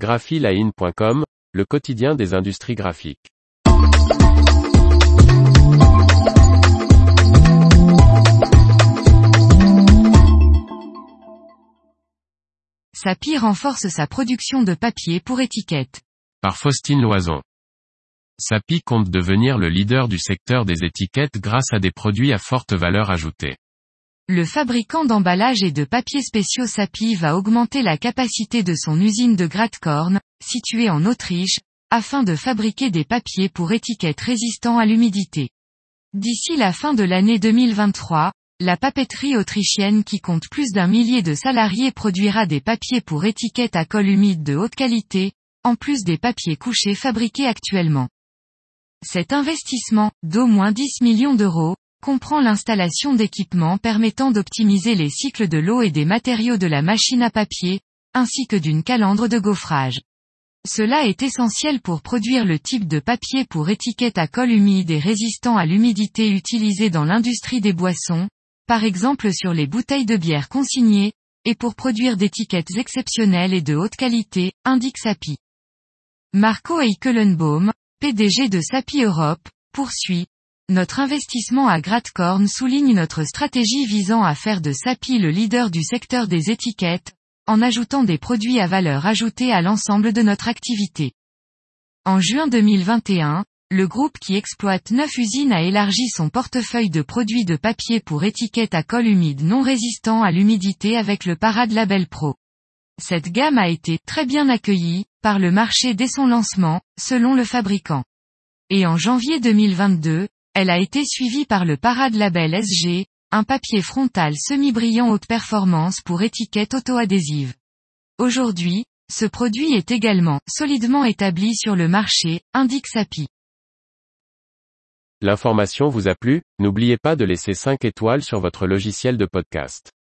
graphiline.com, le quotidien des industries graphiques. Sapi renforce sa production de papier pour étiquettes. Par Faustine Loison. Sapi compte devenir le leader du secteur des étiquettes grâce à des produits à forte valeur ajoutée. Le fabricant d'emballage et de papiers spéciaux Sapi va augmenter la capacité de son usine de Gratkorn, située en Autriche, afin de fabriquer des papiers pour étiquettes résistants à l'humidité. D'ici la fin de l'année 2023, la papeterie autrichienne qui compte plus d'un millier de salariés produira des papiers pour étiquettes à colle humide de haute qualité, en plus des papiers couchés fabriqués actuellement. Cet investissement, d'au moins 10 millions d'euros, comprend l'installation d'équipements permettant d'optimiser les cycles de l'eau et des matériaux de la machine à papier, ainsi que d'une calandre de gaufrage. Cela est essentiel pour produire le type de papier pour étiquette à colle humide et résistant à l'humidité utilisé dans l'industrie des boissons, par exemple sur les bouteilles de bière consignées, et pour produire d'étiquettes exceptionnelles et de haute qualité, indique SAPI. Marco Eikelenbaum, PDG de SAPI Europe, poursuit, notre investissement à Gratkorn souligne notre stratégie visant à faire de SAPI le leader du secteur des étiquettes, en ajoutant des produits à valeur ajoutée à l'ensemble de notre activité. En juin 2021, le groupe qui exploite neuf usines a élargi son portefeuille de produits de papier pour étiquettes à colle humide non résistant à l'humidité avec le Parade Label Pro. Cette gamme a été très bien accueillie par le marché dès son lancement, selon le fabricant. Et en janvier 2022, elle a été suivie par le Parade Label SG, un papier frontal semi-brillant haute performance pour étiquette auto-adhésive. Aujourd'hui, ce produit est également solidement établi sur le marché, indique SAPI. L'information vous a plu, n'oubliez pas de laisser 5 étoiles sur votre logiciel de podcast.